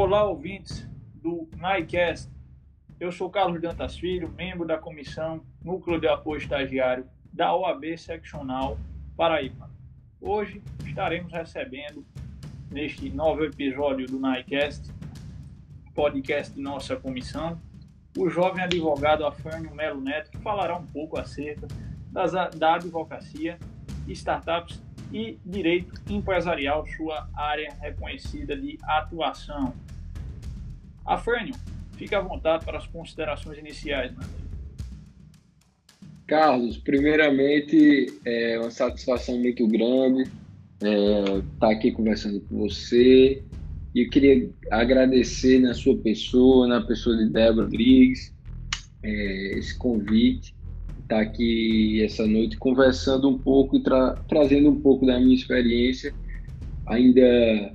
Olá, ouvintes do NICAST. Eu sou Carlos Dantas Filho, membro da comissão Núcleo de Apoio Estagiário da OAB Seccional Paraíba. Hoje estaremos recebendo, neste novo episódio do NICAST, podcast de nossa comissão, o jovem advogado Afânio Melo Neto, que falará um pouco acerca das, da advocacia, startups e direito empresarial, sua área reconhecida de atuação. Afrânio, fique à vontade para as considerações iniciais, amigo. Carlos, primeiramente é uma satisfação muito grande é, estar aqui conversando com você. E eu queria agradecer na sua pessoa, na pessoa de Débora Rodrigues, é, esse convite estar aqui essa noite conversando um pouco e tra trazendo um pouco da minha experiência, ainda,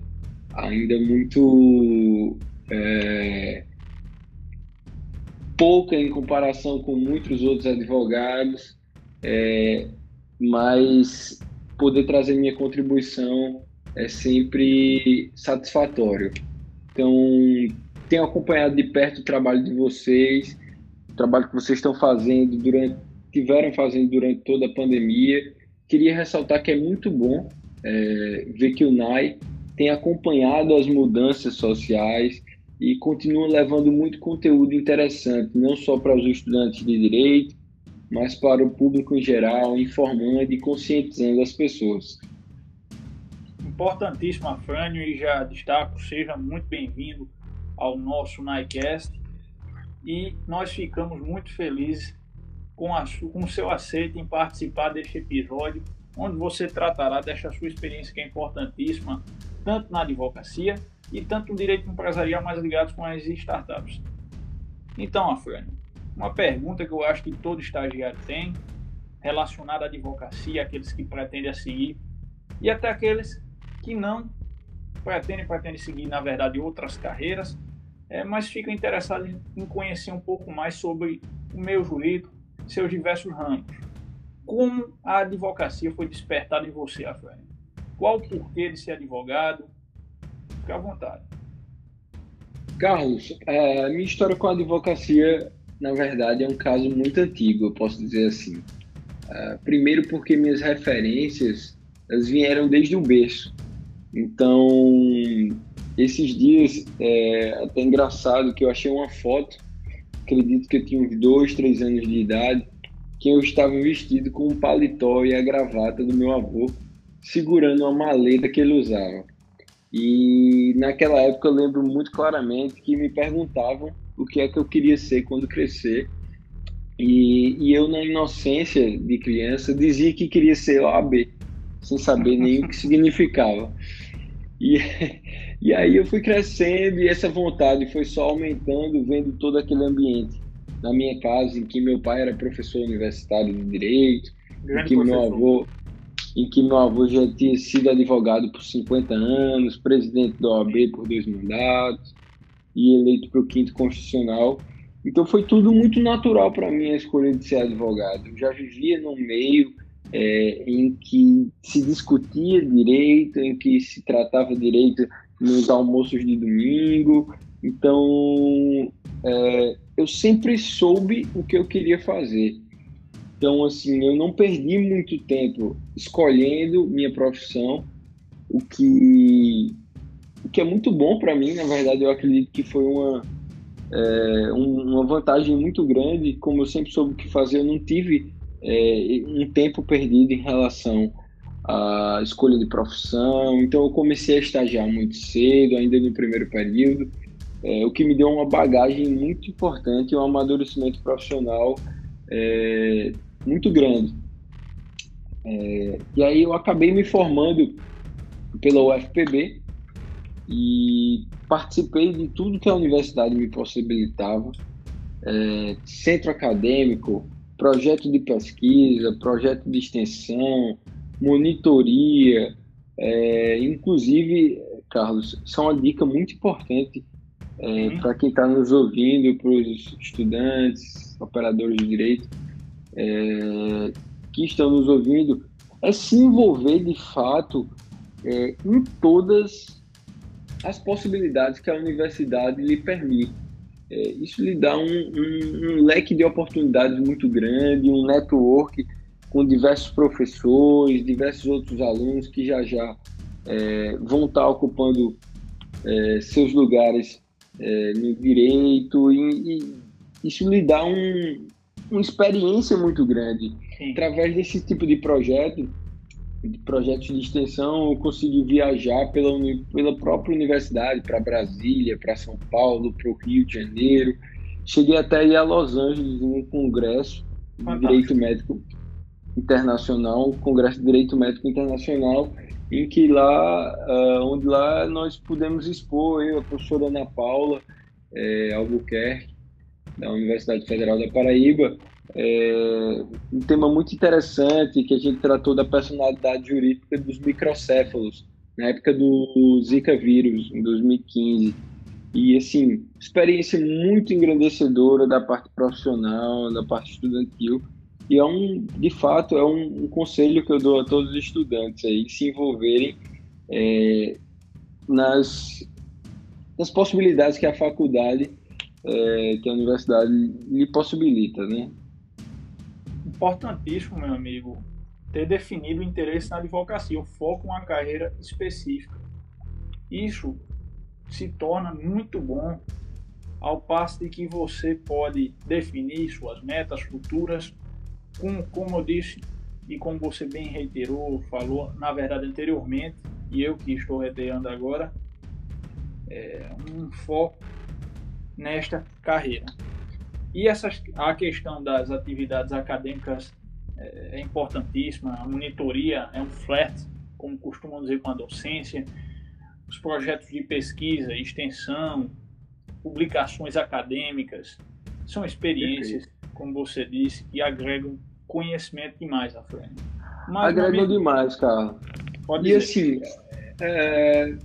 ainda muito é, pouca em comparação com muitos outros advogados, é, mas poder trazer minha contribuição é sempre satisfatório. Então, tenho acompanhado de perto o trabalho de vocês, o trabalho que vocês estão fazendo durante tiveram fazendo durante toda a pandemia. Queria ressaltar que é muito bom é, ver que o NAI tem acompanhado as mudanças sociais e continua levando muito conteúdo interessante, não só para os estudantes de direito, mas para o público em geral, informando e conscientizando as pessoas. Importantíssimo, Afrânio, e já destaco, seja muito bem-vindo ao nosso NICAST. E nós ficamos muito felizes com, a, com o seu aceito em participar deste episódio, onde você tratará desta sua experiência que é importantíssima, tanto na advocacia e tanto no direito empresarial mais ligados com as startups. Então, Afrânio, uma pergunta que eu acho que todo estagiário tem, relacionada à advocacia, aqueles que pretendem seguir, e até aqueles que não pretendem, pretendem seguir, na verdade, outras carreiras, é, mas ficam interessados em conhecer um pouco mais sobre o meio jurídico, seus diversos ramos. Como a advocacia foi despertada em você, Rafael? Qual o porquê de ser advogado? Fique à vontade. Carlos, a minha história com a advocacia, na verdade, é um caso muito antigo, eu posso dizer assim. Uh, primeiro porque minhas referências elas vieram desde o berço. Então, esses dias, é até engraçado que eu achei uma foto acredito que eu tinha uns dois, três anos de idade, que eu estava vestido com um paletó e a gravata do meu avô, segurando uma maleta que ele usava. E naquela época eu lembro muito claramente que me perguntavam o que é que eu queria ser quando crescer. E, e eu, na inocência de criança, dizia que queria ser OAB, sem saber nem o que significava. E, e aí eu fui crescendo e essa vontade foi só aumentando, vendo todo aquele ambiente na minha casa, em que meu pai era professor universitário de direito, em que meu avô em que meu avô já tinha sido advogado por 50 anos, presidente da OAB por dois mandatos e eleito para o quinto constitucional. Então foi tudo muito natural para mim a escolha de ser advogado. Eu já vivia num meio é, em que se discutia direito, em que se tratava direito nos almoços de domingo. Então, é, eu sempre soube o que eu queria fazer. Então, assim, eu não perdi muito tempo escolhendo minha profissão, o que, o que é muito bom para mim. Na verdade, eu acredito que foi uma, é, uma vantagem muito grande. Como eu sempre soube o que fazer, eu não tive é, um tempo perdido em relação à escolha de profissão. Então, eu comecei a estagiar muito cedo, ainda no primeiro período, é, o que me deu uma bagagem muito importante, um amadurecimento profissional é, muito grande. É, e aí eu acabei me formando pela UFPB e participei de tudo que a universidade me possibilitava, é, centro acadêmico, projeto de pesquisa, projeto de extensão, monitoria, é, inclusive, Carlos, isso é uma dica muito importante é, uhum. para quem está nos ouvindo, para os estudantes, operadores de direito é, que estão nos ouvindo, é se envolver de fato é, em todas as possibilidades que a universidade lhe permite. É, isso lhe dá um, um, um, leque de oportunidades muito grande, um network com diversos professores, diversos outros alunos que já já é, vão estar ocupando é, seus lugares é, no direito e, e, isso lhe dá um, uma experiência muito grande. Sim. Através desse tipo de projeto, de projetos de extensão, eu consegui viajar pela, pela própria universidade, para Brasília, para São Paulo, para o Rio de Janeiro. Cheguei até ir a Los Angeles em um congresso de Direito Médico Internacional, um Congresso de Direito Médico Internacional, em que lá, uh, onde lá nós pudemos expor, eu, a professora Ana Paula é, Albuquerque, da Universidade Federal da Paraíba, é, um tema muito interessante que a gente tratou da personalidade jurídica dos microcéfalos, na época do Zika vírus, em 2015. E, assim, experiência muito engrandecedora da parte profissional, da parte estudantil. E é um, de fato, é um, um conselho que eu dou a todos os estudantes aí, se envolverem é, nas, nas possibilidades que a faculdade, é, que a universidade lhe possibilita, né? importantíssimo, meu amigo, ter definido o interesse na advocacia, o foco em uma carreira específica. Isso se torna muito bom ao passo de que você pode definir suas metas futuras, com, como eu disse e como você bem reiterou, falou, na verdade anteriormente, e eu que estou reiterando agora, é um foco nesta carreira. E essas, a questão das atividades acadêmicas é, é importantíssima, a monitoria é um flat, como costumam dizer com a docência, os projetos de pesquisa, extensão, publicações acadêmicas, são experiências. Como você disse, que agregam conhecimento demais à frente. Mas, agregam demais, cara. Pode e dizer. assim, é,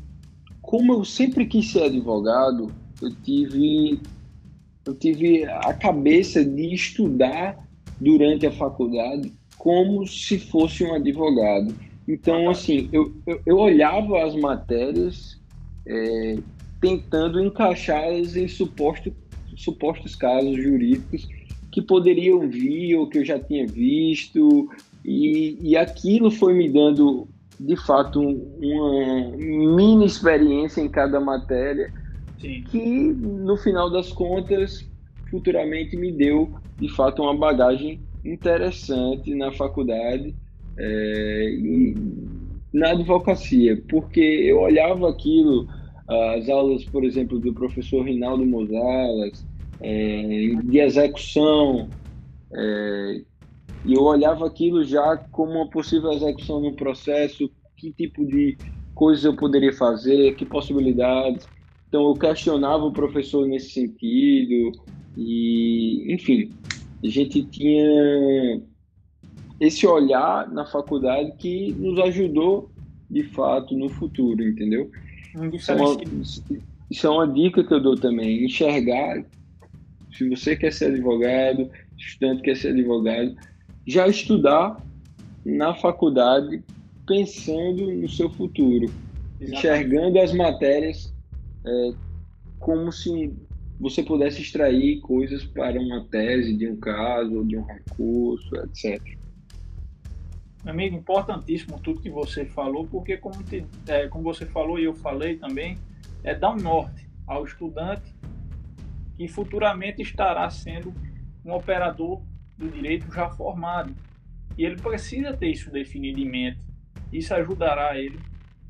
como eu sempre quis ser advogado, eu tive eu tive a cabeça de estudar durante a faculdade como se fosse um advogado. Então, assim, eu, eu, eu olhava as matérias é, tentando encaixá-las em suposto, supostos casos jurídicos que poderiam vir ou que eu já tinha visto, e, e aquilo foi me dando, de fato, uma mini experiência em cada matéria Sim. que no final das contas futuramente me deu de fato uma bagagem interessante na faculdade é, e na advocacia, porque eu olhava aquilo, as aulas, por exemplo, do professor Rinaldo Mosalas, é, de execução, é, e eu olhava aquilo já como uma possível execução no processo, que tipo de coisas eu poderia fazer, que possibilidades. Então eu questionava o professor nesse sentido e, enfim, a gente tinha esse olhar na faculdade que nos ajudou de fato no futuro, entendeu? Isso é, uma, isso é uma dica que eu dou também, enxergar se você quer ser advogado, estudante quer ser advogado, já estudar na faculdade pensando no seu futuro, Exatamente. enxergando as matérias é, como se você pudesse extrair coisas para uma tese de um caso, de um recurso, etc. Amigo, importantíssimo tudo que você falou, porque como, te, é, como você falou e eu falei também, é dar um norte ao estudante que futuramente estará sendo um operador do direito já formado. E ele precisa ter isso definido em mente. Isso ajudará ele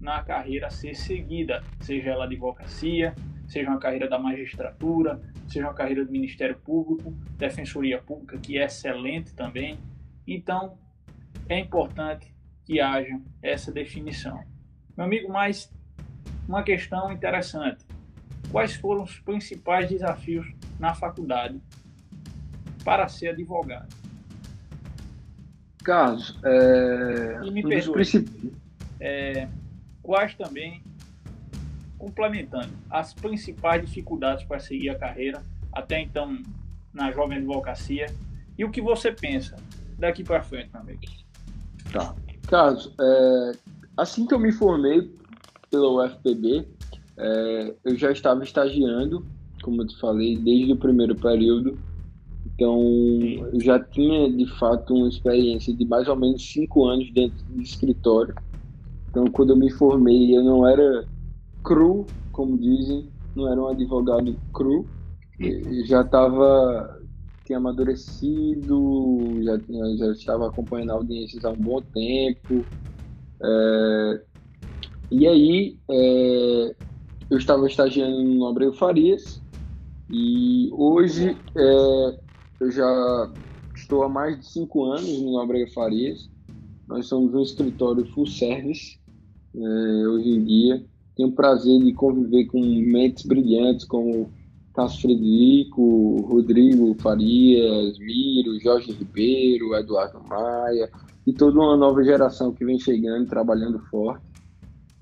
na carreira a ser seguida, seja ela advocacia, seja uma carreira da magistratura, seja uma carreira do Ministério Público, Defensoria Pública, que é excelente também. Então, é importante que haja essa definição. Meu amigo, mais uma questão interessante. Quais foram os principais desafios na faculdade para ser advogado? Carlos, é... e me perdoe, é, quais também complementando as principais dificuldades para seguir a carreira até então na jovem advocacia e o que você pensa daqui para frente, meu amigo. Tá. Carlos, é, assim que eu me formei pela UFPB, é, eu já estava estagiando, como eu te falei, desde o primeiro período. Então, eu já tinha, de fato, uma experiência de mais ou menos cinco anos dentro de escritório. Então, quando eu me formei, eu não era cru, como dizem, não era um advogado cru. Eu já estava, tinha amadurecido, já, já estava acompanhando audiências há um bom tempo. É, e aí, é, eu estava estagiando no Abreu Farias e hoje é, eu já estou há mais de cinco anos no Abreu Farias. Nós somos um escritório full service é, hoje em dia. Tenho o prazer de conviver com mentes brilhantes como Cássio Frederico, Rodrigo Farias, Miro, Jorge Ribeiro, Eduardo Maia e toda uma nova geração que vem chegando, trabalhando forte.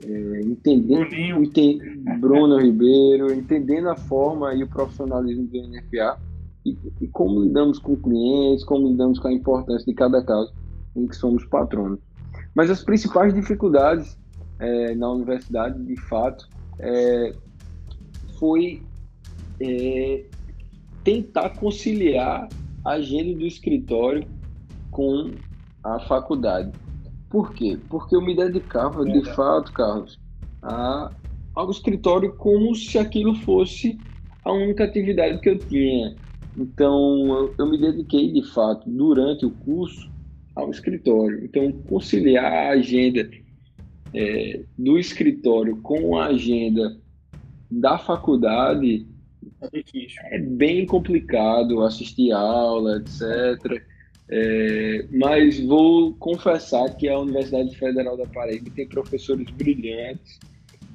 É, entendendo, entend, Bruno Ribeiro, entendendo a forma e o profissionalismo do NFA e, e, como lidamos com clientes, como lidamos com a importância de cada caso em que somos patronos. Mas as principais dificuldades é, na universidade, de fato, é, foi é, tentar conciliar a agenda do escritório com a faculdade. Por quê? Porque eu me dedicava, de fato, Carlos, a, ao escritório como se aquilo fosse a única atividade que eu tinha. Então, eu, eu me dediquei, de fato, durante o curso, ao escritório. Então, conciliar a agenda é, do escritório com a agenda da faculdade é, é bem complicado assistir aula, etc. É, mas vou confessar que a Universidade Federal da Paraíba tem professores brilhantes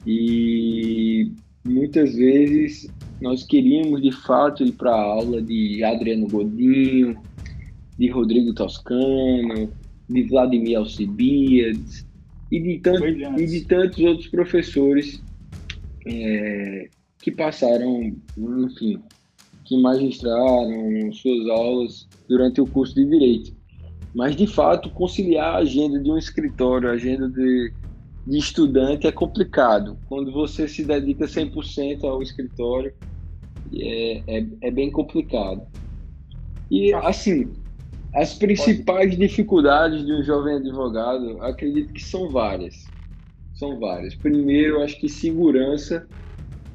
e muitas vezes nós queríamos de fato ir para a aula de Adriano Godinho, de Rodrigo Toscano, de Vladimir Alcibiades e de, e de tantos outros professores é, que passaram, enfim, que magistraram suas aulas durante o curso de Direito. Mas, de fato, conciliar a agenda de um escritório, a agenda de, de estudante é complicado. Quando você se dedica 100% ao escritório, é, é, é, bem complicado. E, assim, as principais dificuldades de um jovem advogado, acredito que são várias. São várias. Primeiro, acho que segurança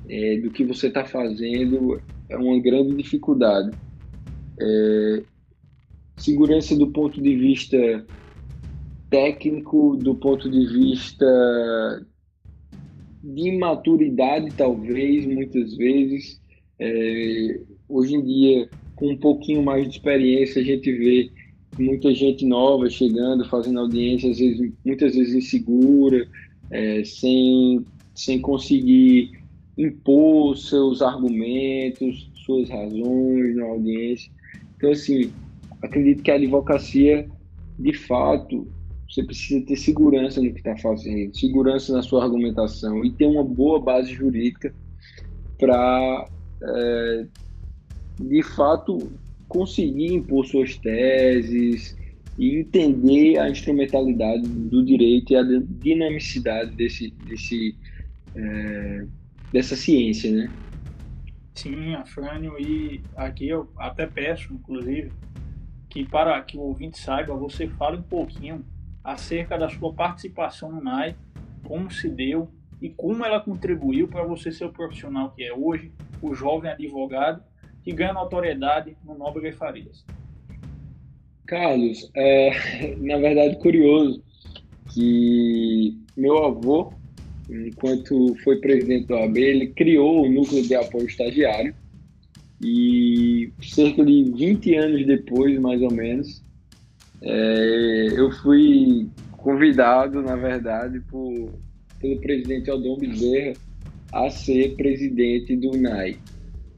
é, do que você está fazendo é uma grande dificuldade. É, segurança do ponto de vista técnico, do ponto de vista de maturidade, talvez, muitas vezes. É, hoje em dia, com um pouquinho mais de experiência, a gente vê muita gente nova chegando, fazendo audiência, às vezes, muitas vezes insegura, é, sem, sem conseguir impor seus argumentos, suas razões na audiência. Então, assim, acredito que a advocacia, de fato, você precisa ter segurança no que está fazendo, segurança na sua argumentação e ter uma boa base jurídica para, é, de fato, conseguir impor suas teses e entender a instrumentalidade do direito e a dinamicidade desse, desse, é, dessa ciência, né? Sim, Afrânio, e aqui eu até peço, inclusive, que para que o ouvinte saiba, você fale um pouquinho acerca da sua participação no NAI, como se deu e como ela contribuiu para você ser o profissional que é hoje, o jovem advogado que ganha notoriedade no Nobre Farias. Carlos, é, na verdade, curioso que meu avô, enquanto foi presidente do AB, ele criou o núcleo de apoio estagiário e cerca de 20 anos depois, mais ou menos, é, eu fui convidado, na verdade, por, pelo presidente Aldon Bezerra a ser presidente do NAI.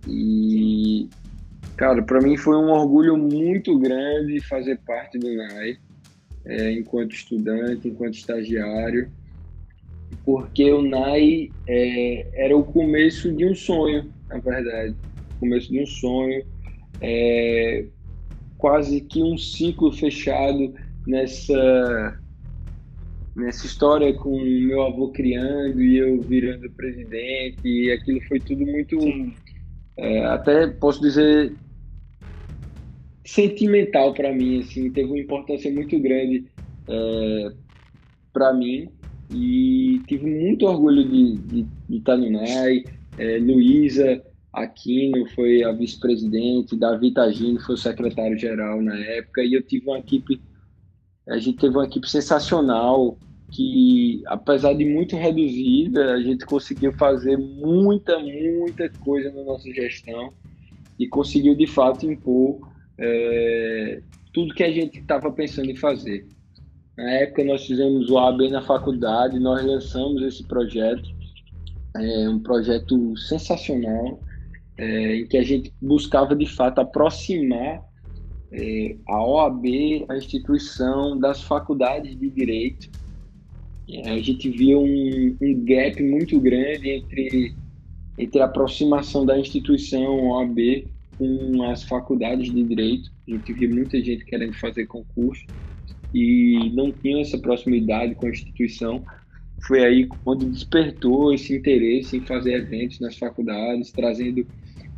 E, cara, para mim foi um orgulho muito grande fazer parte do NAI, é, enquanto estudante, enquanto estagiário, porque o NAI é, era o começo de um sonho, na verdade. Começo de um sonho, é, quase que um ciclo fechado nessa nessa história com meu avô criando e eu virando presidente, e aquilo foi tudo muito, é, até posso dizer, sentimental para mim, assim, teve uma importância muito grande é, para mim e tive muito orgulho de, estar no NAI. É, Luísa Aquino foi a vice-presidente, Davi Tagino foi o secretário-geral na época e eu tive uma equipe, a gente teve uma equipe sensacional que, apesar de muito reduzida, a gente conseguiu fazer muita, muita coisa na nossa gestão e conseguiu de fato impor é, tudo que a gente estava pensando em fazer. Na época nós fizemos o AB na faculdade, nós lançamos esse projeto, é um projeto sensacional, é, em que a gente buscava de fato aproximar é, a OAB, a instituição, das faculdades de direito. É, a gente viu um, um gap muito grande entre, entre a aproximação da instituição OAB com as faculdades de direito. A gente viu muita gente querendo fazer concurso e não tinha essa proximidade com a instituição. Foi aí onde despertou esse interesse em fazer eventos nas faculdades, trazendo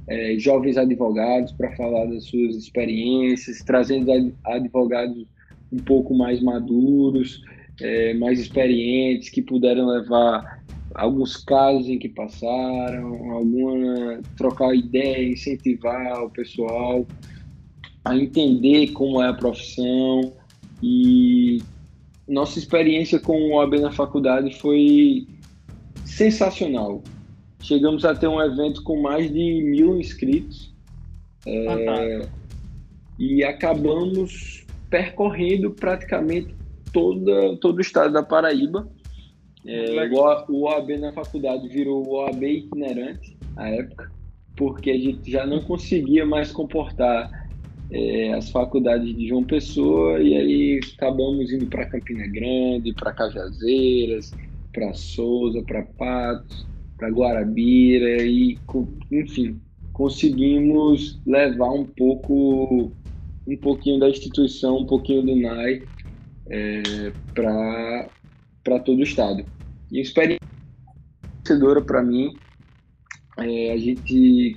é, jovens advogados para falar das suas experiências, trazendo advogados um pouco mais maduros, é, mais experientes, que puderam levar alguns casos em que passaram, alguma trocar ideia, incentivar o pessoal a entender como é a profissão e nossa experiência com o OAB na faculdade foi sensacional. Chegamos a ter um evento com mais de mil inscritos. É, e acabamos percorrendo praticamente toda, todo o estado da Paraíba. É, o OAB na faculdade virou o OAB itinerante na época, porque a gente já não conseguia mais comportar é, as faculdades de João Pessoa e aí acabamos indo para Campina Grande, para Cajazeiras, para Souza, para Patos, para Guarabira e enfim conseguimos levar um pouco um pouquinho da instituição, um pouquinho do NAI é, para para todo o estado. E a experiência para mim, é, a gente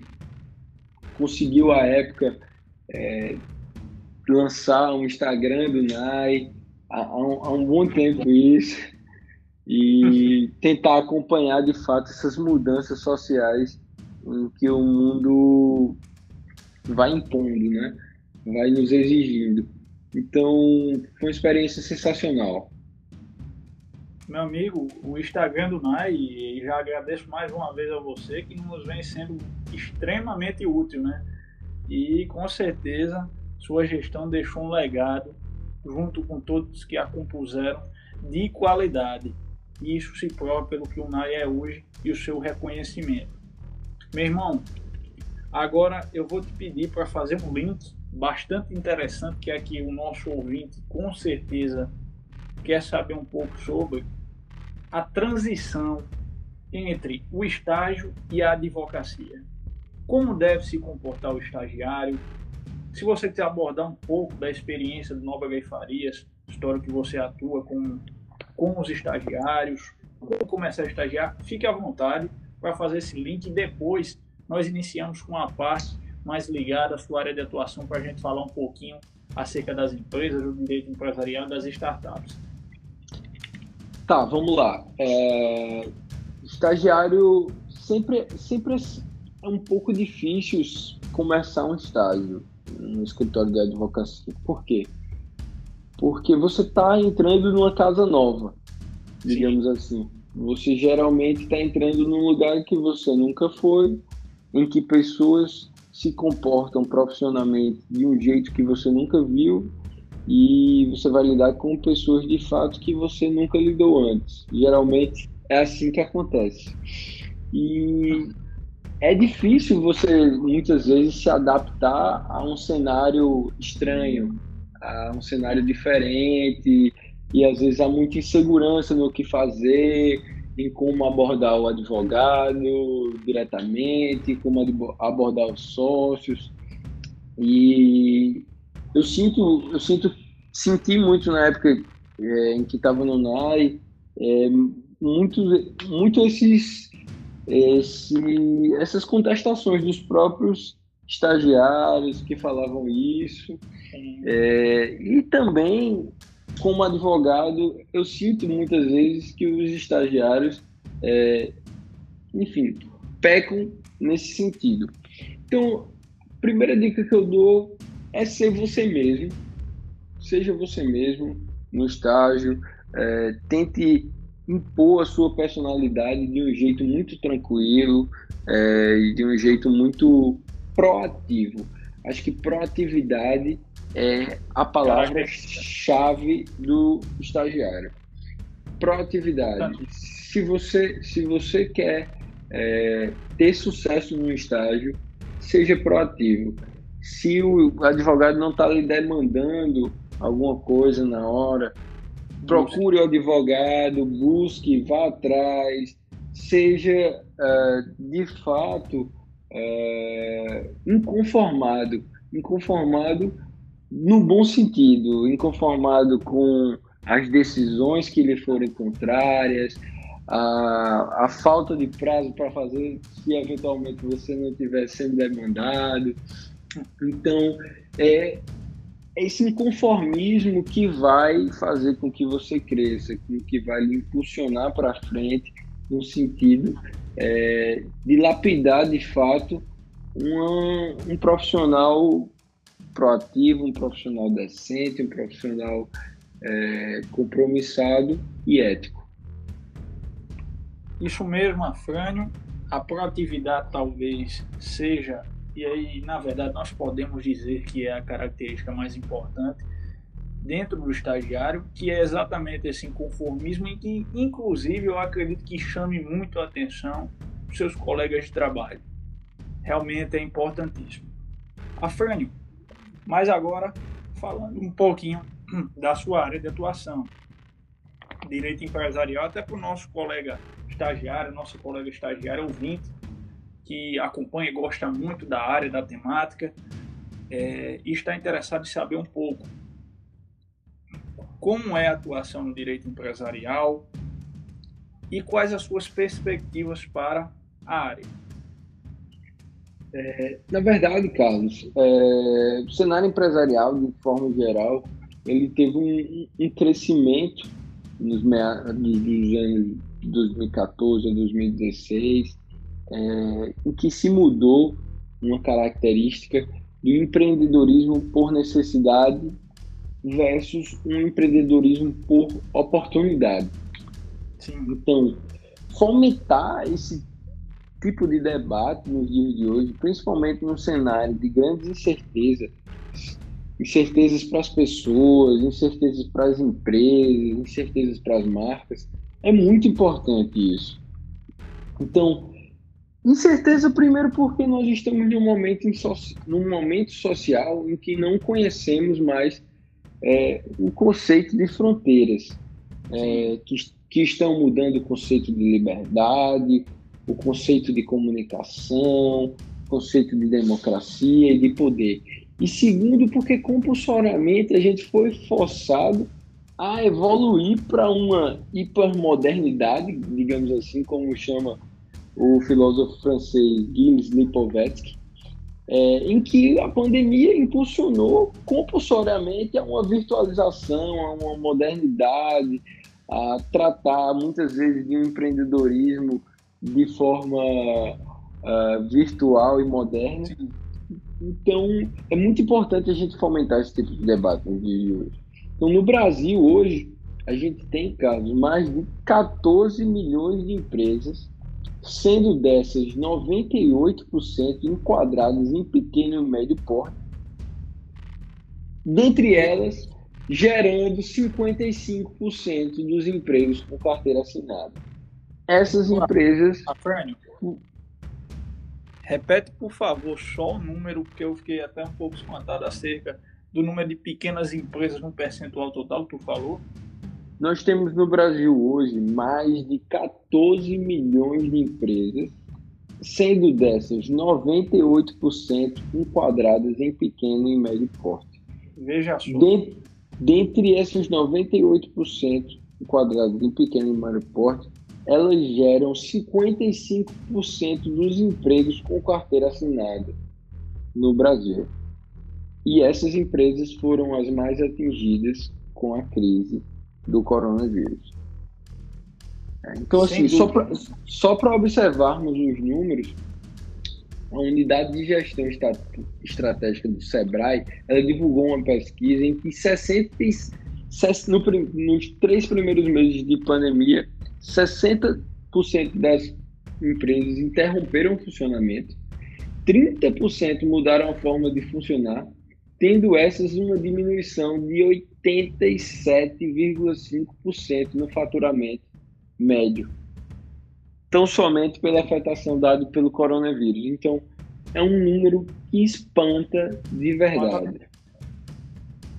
conseguiu à época é, lançar um Instagram do NAI há, há, um, bom tempo isso e tentar acompanhar de fato essas mudanças sociais em que o mundo vai impondo, né? Vai nos exigindo. Então, foi uma experiência sensacional. Meu amigo, o Instagram do NAI, e já agradeço mais uma vez a você, que nos vem sendo extremamente útil, né? E com certeza sua gestão deixou um legado, junto com todos que a compuseram, de qualidade. E isso se prova pelo que o NAI é hoje e o seu reconhecimento. Meu irmão, agora eu vou te pedir para fazer um link bastante interessante que aqui o nosso ouvinte com certeza quer saber um pouco sobre a transição entre o estágio e a advocacia. Como deve se comportar o estagiário? Se você quiser abordar um pouco da experiência do Nova Gay Farias, história que você atua com, com os estagiários, como começar a estagiar, fique à vontade para fazer esse link e depois nós iniciamos com a parte mais ligada à sua área de atuação para a gente falar um pouquinho acerca das empresas, do direito empresarial das startups. Tá, vamos lá. É... Estagiário sempre, sempre é um pouco difícil começar um estágio no escritório de advocacia. Por quê? Porque você está entrando numa casa nova, digamos Sim. assim. Você geralmente está entrando num lugar que você nunca foi, em que pessoas se comportam profissionalmente de um jeito que você nunca viu e você vai lidar com pessoas de fato que você nunca lidou antes. Geralmente é assim que acontece. E é difícil você muitas vezes se adaptar a um cenário estranho, a um cenário diferente, e às vezes há muita insegurança no que fazer, em como abordar o advogado diretamente, como abordar os sócios. E eu sinto, eu sinto, senti muito na época é, em que estava no NAI, é, muito, muito esses, esse, essas contestações dos próprios estagiários que falavam isso. É, e também, como advogado, eu sinto muitas vezes que os estagiários, é, enfim, pecam nesse sentido. Então, a primeira dica que eu dou é ser você mesmo. Seja você mesmo no estágio, é, tente impor a sua personalidade de um jeito muito tranquilo é, e de um jeito muito proativo. Acho que proatividade é a palavra-chave do estagiário. Proatividade. Se você, se você quer é, ter sucesso no estágio, seja proativo. Se o advogado não está lhe demandando alguma coisa na hora, procure o advogado, busque, vá atrás, seja uh, de fato uh, inconformado, inconformado no bom sentido, inconformado com as decisões que lhe forem contrárias, a, a falta de prazo para fazer se eventualmente você não estiver sendo demandado. Então, é esse inconformismo que vai fazer com que você cresça, que vai lhe impulsionar para frente no sentido é, de lapidar de fato um profissional proativo, um profissional decente, um profissional é, compromissado e ético. Isso mesmo, Afrânio. A proatividade talvez seja e aí, na verdade, nós podemos dizer que é a característica mais importante dentro do estagiário, que é exatamente esse inconformismo em que, inclusive, eu acredito que chame muito a atenção dos seus colegas de trabalho. Realmente é importantíssimo. Afrânio, mas agora falando um pouquinho da sua área de atuação, direito empresarial, até para o nosso colega estagiário, nosso colega estagiário ouvinte, que acompanha e gosta muito da área, da temática, é, e está interessado em saber um pouco como é a atuação no direito empresarial e quais as suas perspectivas para a área. É, na verdade, Carlos, é, o cenário empresarial, de forma geral, ele teve um, um crescimento nos meados dos anos 2014 a 2016, é, em que se mudou uma característica do empreendedorismo por necessidade versus um empreendedorismo por oportunidade. Sim. Então, fomentar esse tipo de debate nos dias de hoje, principalmente num cenário de grandes incertezas, incertezas para as pessoas, incertezas para as empresas, incertezas para as marcas, é muito importante isso. Então, Incerteza, primeiro, porque nós estamos num momento, em so num momento social em que não conhecemos mais é, o conceito de fronteiras, é, que, que estão mudando o conceito de liberdade, o conceito de comunicação, o conceito de democracia e de poder. E segundo, porque compulsoriamente a gente foi forçado a evoluir para uma hipermodernidade, digamos assim, como chama o filósofo francês Gilles Lipovetsky, é, em que a pandemia impulsionou compulsoriamente a uma virtualização, a uma modernidade, a tratar muitas vezes de um empreendedorismo de forma uh, virtual e moderna. Então, é muito importante a gente fomentar esse tipo de debate no dia de hoje. Então, no Brasil, hoje, a gente tem, casos mais de 14 milhões de empresas sendo dessas 98% enquadradas em pequeno e médio porte, dentre elas gerando 55% dos empregos com carteira assinada. Essas empresas. Afrânio, repete, por favor, só o número, porque eu fiquei até um pouco espantado acerca do número de pequenas empresas no percentual total que tu falou. Nós temos no Brasil hoje mais de 14 milhões de empresas, sendo dessas 98% enquadradas em pequeno e médio porte. Veja só. Dentre, Dentre esses 98% enquadrados em pequeno e médio porte, elas geram 55% dos empregos com carteira assinada no Brasil. E essas empresas foram as mais atingidas com a crise do coronavírus. É, então, Sem assim, só para observarmos os números, a unidade de gestão estratégica do Sebrae, ela divulgou uma pesquisa em que 60, no, nos três primeiros meses de pandemia, 60% das empresas interromperam o funcionamento, 30% mudaram a forma de funcionar, tendo essas uma diminuição de 87,5% no faturamento médio tão somente pela afetação dada pelo coronavírus. Então, é um número que espanta de verdade.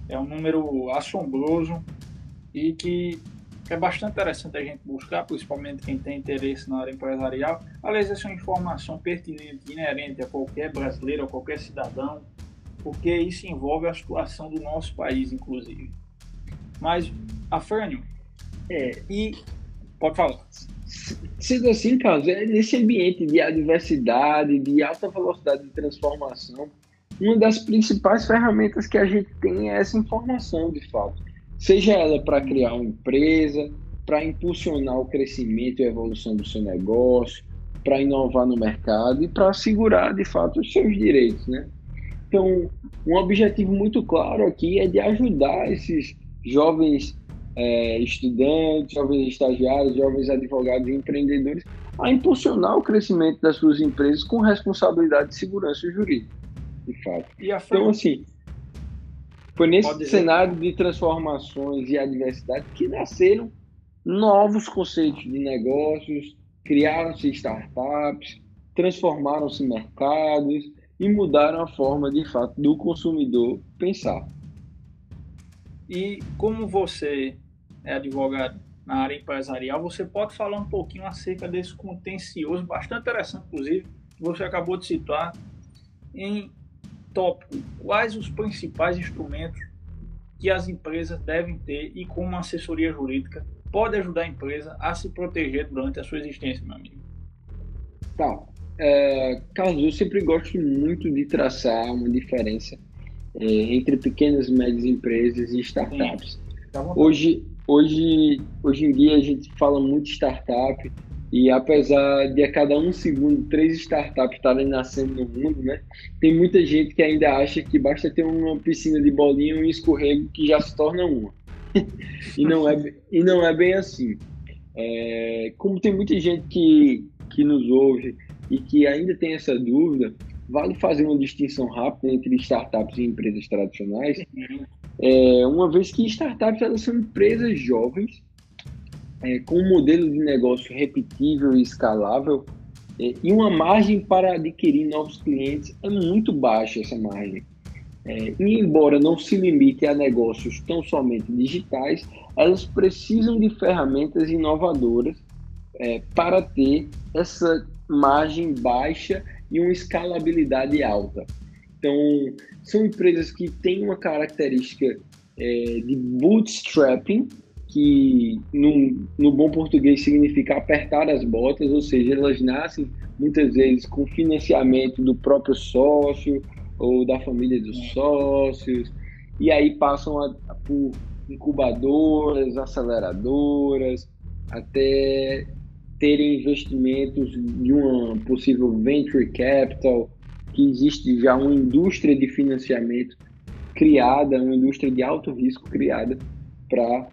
É um número assombroso e que é bastante interessante a gente buscar, principalmente quem tem interesse na área empresarial. Aliás, essa é uma informação pertinente, inerente a qualquer brasileiro, a qualquer cidadão, porque isso envolve a situação do nosso país, inclusive. Mas, Afrânio, é, e pode falar. Sendo assim, Carlos, é nesse ambiente de adversidade, de alta velocidade de transformação, uma das principais ferramentas que a gente tem é essa informação, de fato. Seja ela para criar uma empresa, para impulsionar o crescimento e a evolução do seu negócio, para inovar no mercado e para assegurar, de fato, os seus direitos, né? Então, um objetivo muito claro aqui é de ajudar esses jovens é, estudantes, jovens estagiários, jovens advogados e empreendedores a impulsionar o crescimento das suas empresas com responsabilidade de segurança jurídica, de fato. Então, assim, foi nesse cenário de transformações e adversidade que nasceram novos conceitos de negócios, criaram-se startups, transformaram-se mercados e mudaram a forma, de fato, do consumidor pensar. E como você é advogado na área empresarial, você pode falar um pouquinho acerca desse contencioso, bastante interessante, inclusive, que você acabou de citar, em tópico, quais os principais instrumentos que as empresas devem ter e como a assessoria jurídica pode ajudar a empresa a se proteger durante a sua existência, meu amigo? Tá. É, Carlos, eu sempre gosto muito de traçar uma diferença é, entre pequenas e médias empresas e startups. Hoje, Hoje, hoje em dia a gente fala muito de startup e apesar de a cada um segundo três startups estarem nascendo no mundo, né, tem muita gente que ainda acha que basta ter uma piscina de bolinha e um escorrego que já se torna uma. e, não é, e não é bem assim. É, como tem muita gente que, que nos ouve e que ainda tem essa dúvida, vale fazer uma distinção rápida entre startups e empresas tradicionais, é, uma vez que startups elas são empresas jovens é, com um modelo de negócio repetível e escalável é, e uma margem para adquirir novos clientes é muito baixa essa margem. É, e embora não se limite a negócios tão somente digitais, elas precisam de ferramentas inovadoras é, para ter essa margem baixa e uma escalabilidade alta. Então, são empresas que têm uma característica é, de bootstrapping, que no, no bom português significa apertar as botas, ou seja, elas nascem muitas vezes com financiamento do próprio sócio ou da família dos sócios, e aí passam a, a, por incubadoras, aceleradoras, até terem investimentos de uma possível venture capital que existe já uma indústria de financiamento criada, uma indústria de alto risco criada para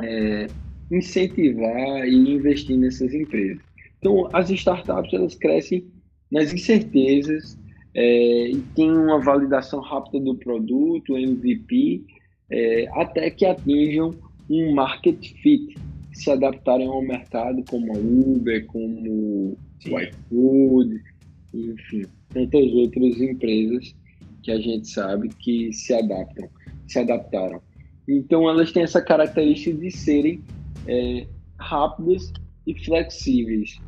é, incentivar e investir nessas empresas. Então, as startups elas crescem nas incertezas é, e tem uma validação rápida do produto, MVP, é, até que atinjam um market fit, se adaptarem ao mercado como a Uber, como o iFood, enfim tantas outras empresas que a gente sabe que se adaptam, se adaptaram. Então elas têm essa característica de serem é, rápidas e flexíveis.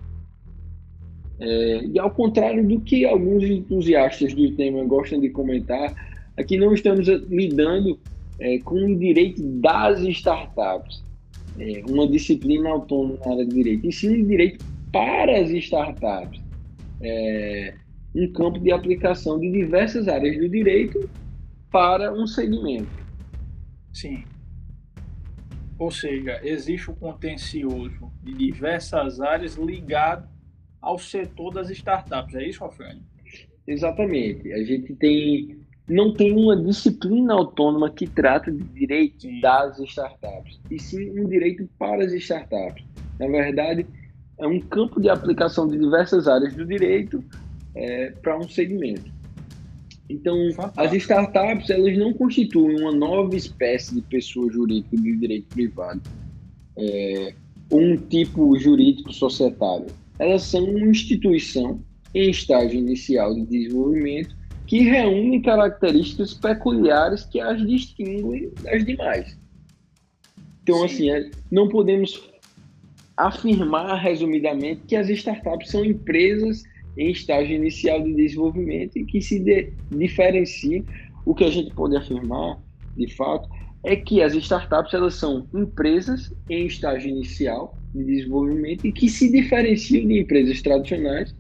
É, e ao contrário do que alguns entusiastas do tema gostam de comentar, aqui não estamos lidando é, com o direito das startups, é, uma disciplina autônoma na área de direito, e sim um direito para as startups, é, um campo de aplicação de diversas áreas do direito para um segmento. Sim. Ou seja, existe o contencioso de diversas áreas ligado ao setor das startups. É isso, Alfredo? Exatamente. A gente tem não tem uma disciplina autônoma que trata de direito sim. das startups, e sim um direito para as startups. Na verdade, é um campo de aplicação de diversas áreas do direito é, para um segmento. Então, as startups elas não constituem uma nova espécie de pessoa jurídica de direito privado, é, um tipo jurídico societário. Elas são uma instituição em estágio inicial de desenvolvimento que reúne características peculiares que as distinguem das demais. Então, Sim. assim, é, não podemos afirmar resumidamente que as startups são empresas em estágio inicial de desenvolvimento e que se de, diferenciam. O que a gente pode afirmar, de fato, é que as startups elas são empresas em estágio inicial de desenvolvimento e que se diferenciam de empresas tradicionais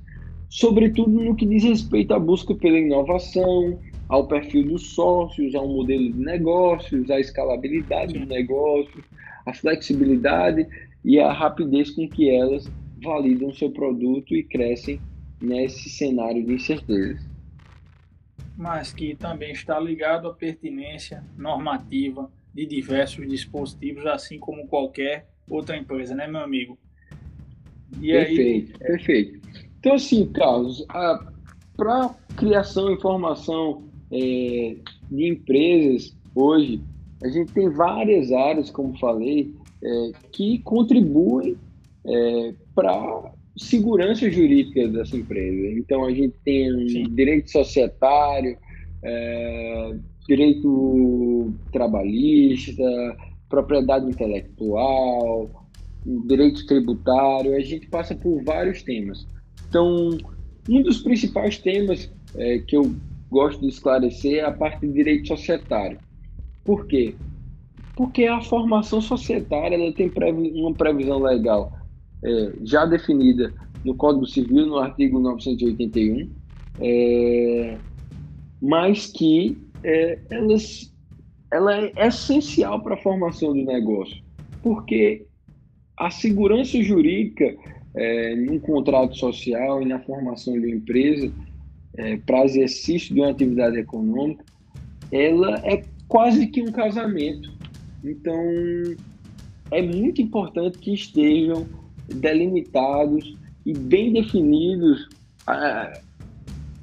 sobretudo no que diz respeito à busca pela inovação, ao perfil dos sócios, ao modelo de negócios, à escalabilidade do negócio, à flexibilidade e à rapidez com que elas validam seu produto e crescem nesse cenário de incertezas. Mas que também está ligado à pertinência normativa de diversos dispositivos, assim como qualquer outra empresa, né, meu amigo? E perfeito, aí, perfeito. Então, assim, Carlos, para criação e formação é, de empresas hoje, a gente tem várias áreas, como falei, é, que contribuem é, para segurança jurídica dessa empresa. Então, a gente tem direito societário, é, direito trabalhista, propriedade intelectual, direito tributário, a gente passa por vários temas. Então, um dos principais temas é, que eu gosto de esclarecer é a parte de direito societário. Por quê? Porque a formação societária ela tem uma previsão legal é, já definida no Código Civil, no artigo 981, é, mas que é, elas, ela é essencial para a formação do negócio, porque a segurança jurídica é, num contrato social e na formação de uma empresa é, para exercício de uma atividade econômica, ela é quase que um casamento. Então, é muito importante que estejam delimitados e bem definidos a,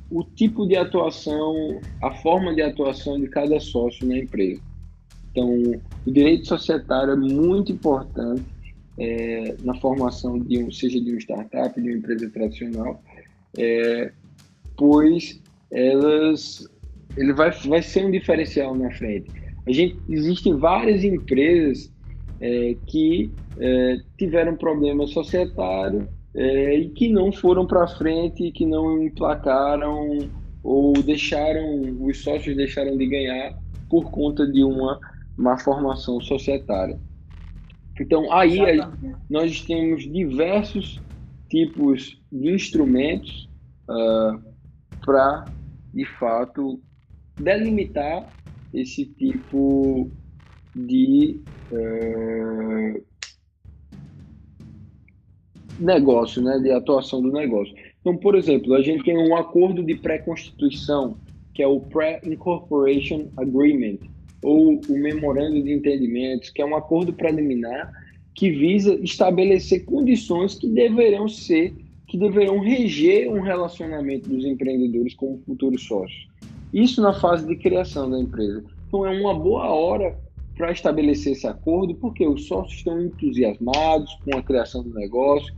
o tipo de atuação, a forma de atuação de cada sócio na empresa. Então, o direito societário é muito importante é, na formação de um, seja de uma startup, de uma empresa tradicional, é, pois elas ele vai, vai ser um diferencial na frente. A gente existem várias empresas é, que é, tiveram problema societário é, e que não foram para frente, que não emplacaram ou deixaram os sócios deixaram de ganhar por conta de uma má formação societária. Então, aí nós temos diversos tipos de instrumentos uh, ah, para, de fato, delimitar esse tipo de uh, negócio, né, de atuação do negócio. Então, por exemplo, a gente tem um acordo de pré-constituição, que é o Pre-Incorporation Agreement, ou o memorando de entendimentos, que é um acordo preliminar que visa estabelecer condições que deverão ser, que deverão reger um relacionamento dos empreendedores com futuros sócios. Isso na fase de criação da empresa. Então é uma boa hora para estabelecer esse acordo, porque os sócios estão entusiasmados com a criação do negócio.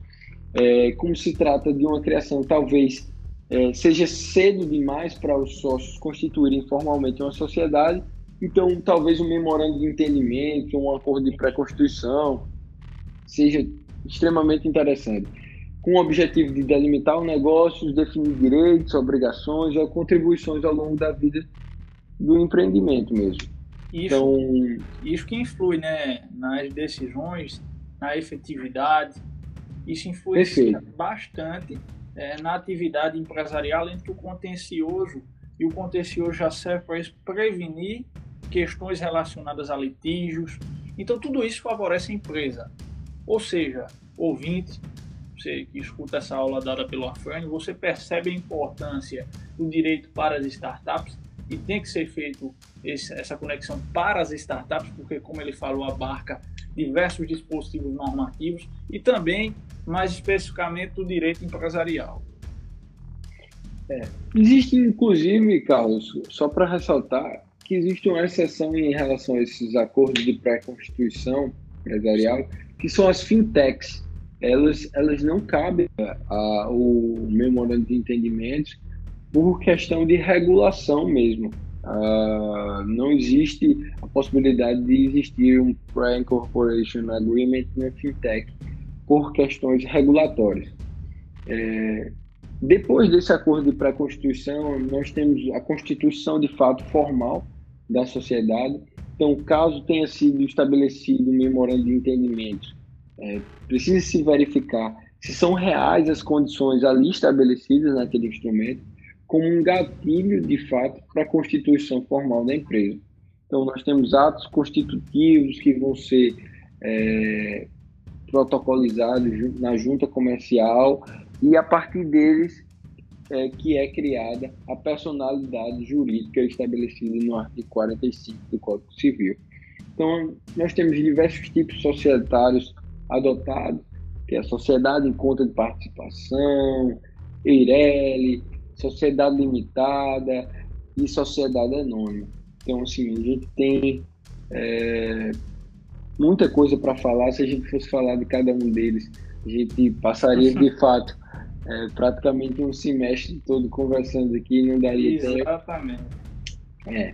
É, como se trata de uma criação talvez é, seja cedo demais para os sócios constituírem formalmente uma sociedade, então, talvez um memorando de entendimento, um acordo de pré-constituição seja extremamente interessante, com o objetivo de delimitar o negócio, definir direitos, obrigações e contribuições ao longo da vida do empreendimento mesmo. Isso, então, isso que influi né, nas decisões, na efetividade, isso influencia perfeito. bastante é, na atividade empresarial entre o contencioso e o contencioso já serve para prevenir questões relacionadas a litígios. Então, tudo isso favorece a empresa. Ou seja, ouvinte, você que escuta essa aula dada pelo Afrânio, você percebe a importância do direito para as startups e tem que ser feito esse, essa conexão para as startups, porque, como ele falou, abarca diversos dispositivos normativos e também, mais especificamente, do direito empresarial. É. Existe, inclusive, Carlos, só para ressaltar, que existe uma exceção em relação a esses acordos de pré-constituição empresarial, que são as fintechs. Elas, elas não cabem ao memorando de entendimentos por questão de regulação mesmo. Uh, não existe a possibilidade de existir um Pre-Incorporation Agreement na fintech por questões regulatórias. É, depois desse acordo de pré-constituição, nós temos a constituição de fato formal da sociedade. Então, caso tenha sido estabelecido um memorando de entendimento, é, precisa se verificar se são reais as condições ali estabelecidas naquele instrumento, como um gatilho de fato para a constituição formal da empresa. Então, nós temos atos constitutivos que vão ser é, protocolizados na junta comercial e a partir deles é, que é criada a personalidade jurídica estabelecida no artigo 45 do Código Civil. Então, nós temos diversos tipos societários adotados, que é a sociedade em conta de participação, EIRELI, sociedade limitada e sociedade anônima. Então, assim, a gente tem é, muita coisa para falar. Se a gente fosse falar de cada um deles, a gente passaria de fato é, praticamente um semestre todo conversando aqui, não daria Exatamente. tempo. É.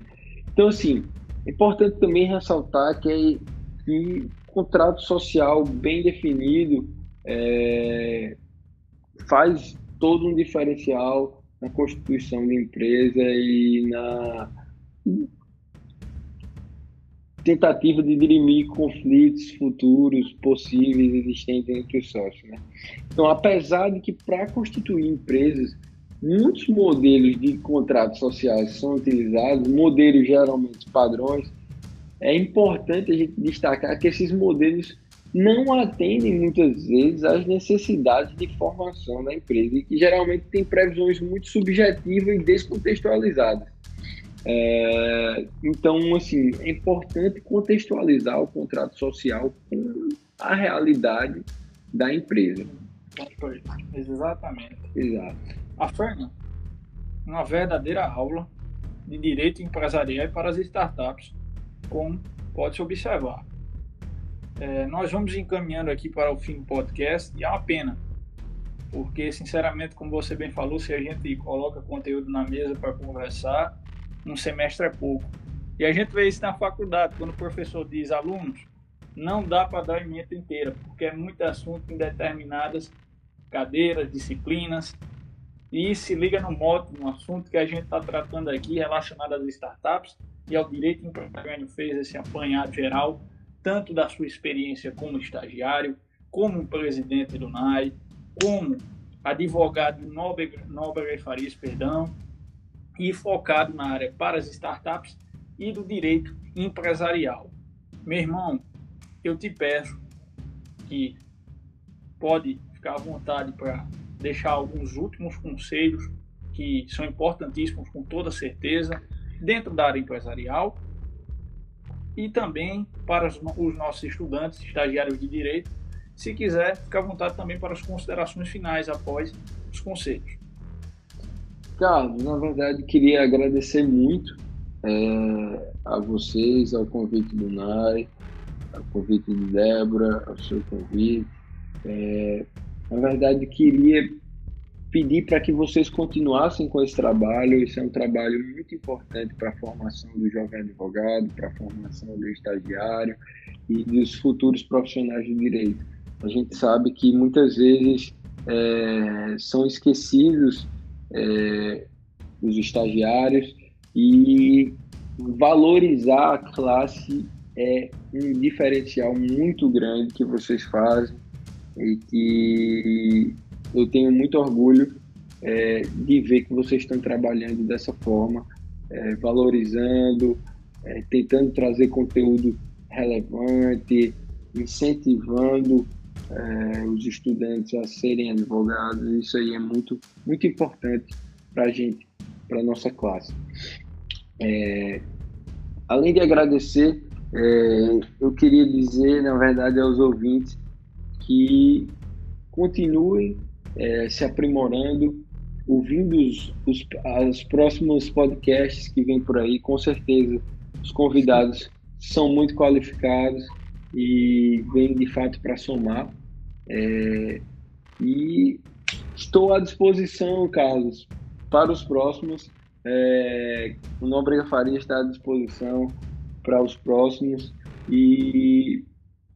Então, assim, é importante também ressaltar que, que contrato social bem definido é, faz todo um diferencial na constituição da empresa e na tentativa de dirimir conflitos futuros possíveis existentes entre os sócios. Né? Então, apesar de que para constituir empresas, muitos modelos de contratos sociais são utilizados, modelos geralmente padrões, é importante a gente destacar que esses modelos não atendem muitas vezes às necessidades de formação da empresa e que geralmente têm previsões muito subjetivas e descontextualizadas. É, então, assim, é importante contextualizar o contrato social com a realidade da empresa. Exatamente. Exato. A Ferna, uma verdadeira aula de direito empresarial para as startups, como pode-se observar. É, nós vamos encaminhando aqui para o fim do podcast e é uma pena, porque, sinceramente, como você bem falou, se a gente coloca conteúdo na mesa para conversar, um semestre é pouco. E a gente vê isso na faculdade, quando o professor diz alunos, não dá para dar a emenda inteira, porque é muito assunto em determinadas cadeiras, disciplinas, e se liga no modo, no assunto que a gente está tratando aqui relacionado às startups e ao direito empresarial fez esse apanhado geral, tanto da sua experiência como estagiário, como presidente do NAI, como advogado Nobre, Nobre Farias, perdão, e focado na área para as startups e do direito empresarial. Meu irmão, eu te peço que pode ficar à vontade para deixar alguns últimos conselhos que são importantíssimos com toda certeza dentro da área empresarial e também para os nossos estudantes, estagiários de direito, se quiser, ficar à vontade também para as considerações finais após os conselhos. Carlos, na verdade, queria agradecer muito é, a vocês, ao convite do Nai, ao convite de Débora, ao seu convite. É, na verdade, queria pedir para que vocês continuassem com esse trabalho. Esse é um trabalho muito importante para a formação do jovem advogado, para a formação do estagiário e dos futuros profissionais de direito. A gente sabe que muitas vezes é, são esquecidos é, os estagiários. E valorizar a classe é um diferencial muito grande que vocês fazem e que eu tenho muito orgulho é, de ver que vocês estão trabalhando dessa forma, é, valorizando, é, tentando trazer conteúdo relevante, incentivando é, os estudantes a serem advogados. Isso aí é muito, muito importante para a gente, para a nossa classe. É, além de agradecer, é, eu queria dizer, na verdade, aos ouvintes que continuem é, se aprimorando, ouvindo os, os, os próximos podcasts que vêm por aí, com certeza os convidados são muito qualificados e vêm de fato para somar. É, e estou à disposição, Carlos, para os próximos. É, o Nóbrega Faria está à disposição para os próximos e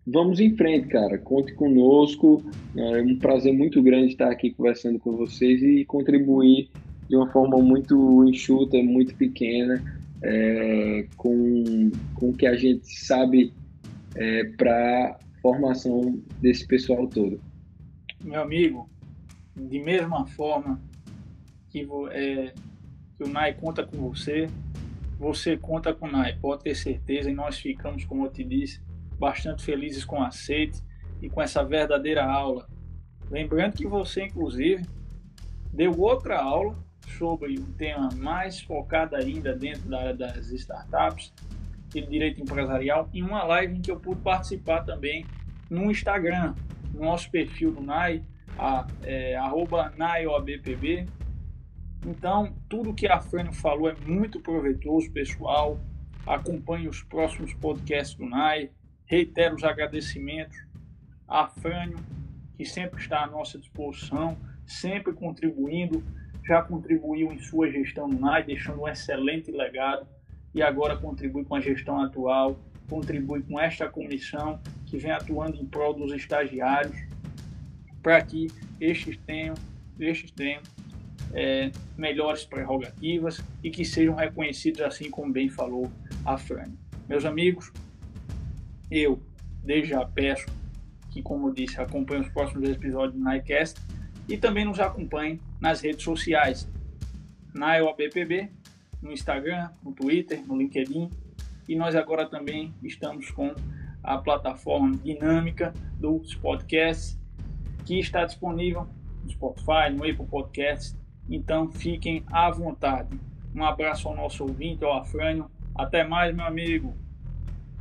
vamos em frente, cara. Conte conosco. É um prazer muito grande estar aqui conversando com vocês e contribuir de uma forma muito enxuta, muito pequena, é, com, com o que a gente sabe é, para formação desse pessoal todo. Meu amigo, de mesma forma que, é, que o NAI conta com você, você conta com o NAI, pode ter certeza, e nós ficamos, como eu te disse, bastante felizes com o aceite e com essa verdadeira aula. Lembrando que você, inclusive, deu outra aula sobre um tema mais focado ainda dentro da área das startups e direito empresarial em uma live em que eu pude participar também no Instagram, no nosso perfil do NAI, a, é, NAIOABPB. Então, tudo que a Frânio falou é muito proveitoso, pessoal. Acompanhe os próximos podcasts do NAI, Reitero os agradecimentos a Frânio, que sempre está à nossa disposição, sempre contribuindo, já contribuiu em sua gestão no NAI, deixando um excelente legado e agora contribui com a gestão atual, contribui com esta comissão que vem atuando em prol dos estagiários, para que estes tenham, estes tenham é, melhores prerrogativas e que sejam reconhecidos assim como bem falou a Frânio. Meus amigos, eu desde já peço que, como eu disse, acompanhe os próximos episódios do NICast e também nos acompanhe nas redes sociais, na EOBPB, no Instagram, no Twitter, no LinkedIn e nós agora também estamos com a plataforma dinâmica dos podcasts que está disponível no Spotify, no Apple Podcasts. Então fiquem à vontade. Um abraço ao nosso ouvinte, ao Afrânio. Até mais, meu amigo.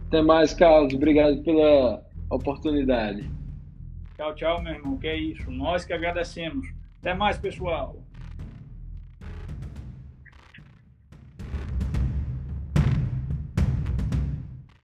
Até mais, Carlos. Obrigado pela oportunidade. Tchau, tchau, meu irmão. Que é isso. Nós que agradecemos. Até mais, pessoal.